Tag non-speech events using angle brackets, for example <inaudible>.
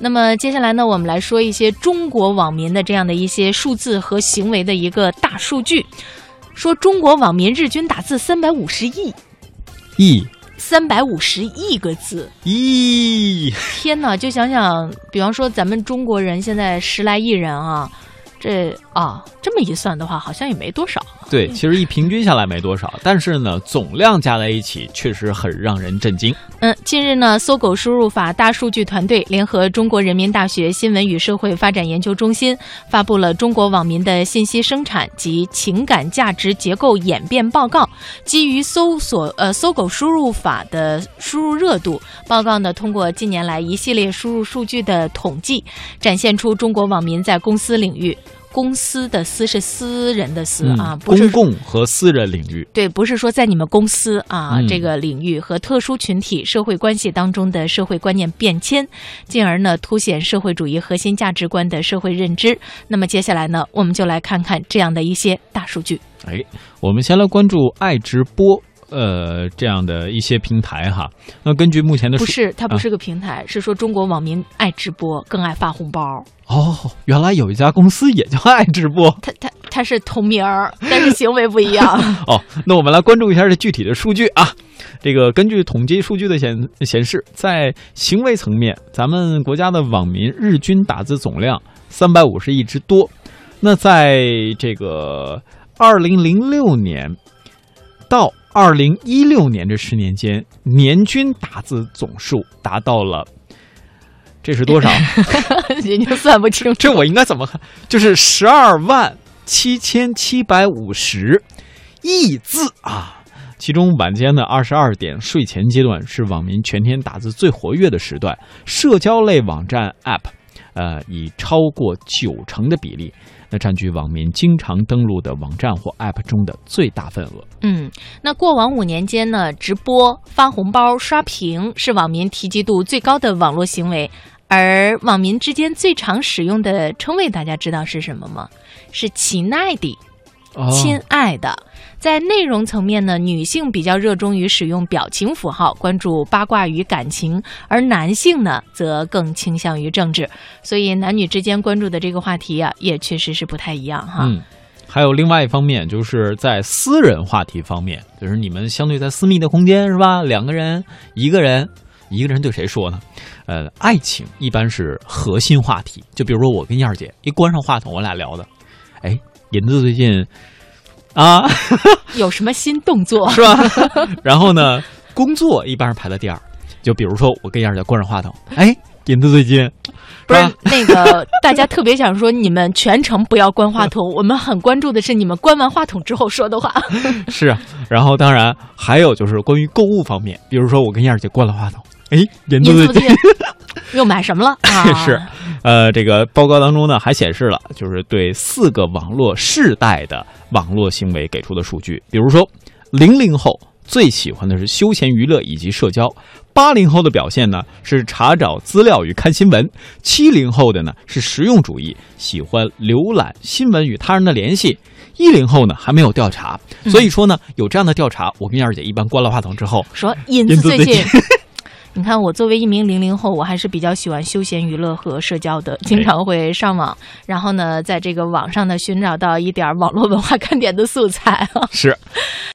那么接下来呢，我们来说一些中国网民的这样的一些数字和行为的一个大数据。说中国网民日均打字三百五十亿，亿三百五十亿个字，亿，天哪！就想想，比方说咱们中国人现在十来亿人啊，这啊这么一算的话，好像也没多少。对，其实一平均下来没多少，但是呢，总量加在一起确实很让人震惊。嗯，近日呢，搜狗输入法大数据团队联合中国人民大学新闻与社会发展研究中心发布了《中国网民的信息生产及情感价值结构演变报告》。基于搜索呃搜狗输入法的输入热度，报告呢通过近年来一系列输入数据的统计，展现出中国网民在公司领域。公司的私是私人的私啊，不是公共和私人领域。对，不是说在你们公司啊嗯这个领域和特殊群体社会关系当中的社会观念变迁，进而呢凸显社会主义核心价值观的社会认知。那么接下来呢，我们就来看看这样的一些大数据。哎，我们先来关注爱直播。呃，这样的一些平台哈，那根据目前的不是，它不啊是个平台，是说中国网民爱直播，更爱发红包。哦，原来有一家公司也叫爱直播它它它是同名儿，但是行为不一样。<laughs> 哦。那我们来关注一下这具体的数据啊。这个根据统计数据的显显示，在行为层面，咱们国家的网民日均打字总量三百五十亿之多。那在这个二零零六年到二零一六年这十年间，年均打字总数达到了，这是多少？<laughs> 已经算不清楚。这我应该怎么看？就是十二万七千七百五十亿字啊！其中晚间的二十二点睡前阶段是网民全天打字最活跃的时段，社交类网站 App，呃，以超过九成的比例，那占据网民经常登录的网站或 App 中的最大份额。嗯，那过往五年间呢，直播、发红包、刷屏是网民提及度最高的网络行为，而网民之间最常使用的称谓，大家知道是什么吗？是“亲爱的”。哦亲爱的，在内容层面呢，女性比较热衷于使用表情符号，关注八卦与感情，而男性呢，则更倾向于政治。所以男女之间关注的这个话题啊，也确实是不太一样哈。嗯，还有另外一方面，就是在私人话题方面，就是你们相对在私密的空间是吧？两个人，一个人，一个人对谁说呢？呃，爱情一般是核心话题。就比如说我跟燕儿姐一关上话筒，我俩聊的，哎，银子最近啊，<laughs> 有什么新动作？<laughs> 是吧？然后呢，工作一般是排在第二。就比如说我跟燕儿姐关上话筒，哎，银子最近不是吧那个，<laughs> 大家特别想说，你们全程不要关话筒，我们很关注的是你们关完话筒之后说的话。是啊，然后当然还有就是关于购物方面，比如说我跟燕儿姐关了话筒，哎，银子最近您最近又买什么了啊？是，呃，这个报告当中呢还显示了，就是对四个网络世代的网络行为给出的数据，比如说，零零后最喜欢的是休闲娱乐以及社交，八零后的表现呢是查找资料与看新闻，七零后的呢是实用主义，喜欢浏览新闻与他人的联系。一零后呢还没有调查，所以说呢有这样的调查，我跟燕儿姐一般关了话筒之后，说银银子最子最近。你看，我作为一名零零后，我还是比较喜欢休闲娱乐和社交的，经常会上网，然后呢，在这个网上呢寻找到一点网络文化 <laughs> 看点的素材。是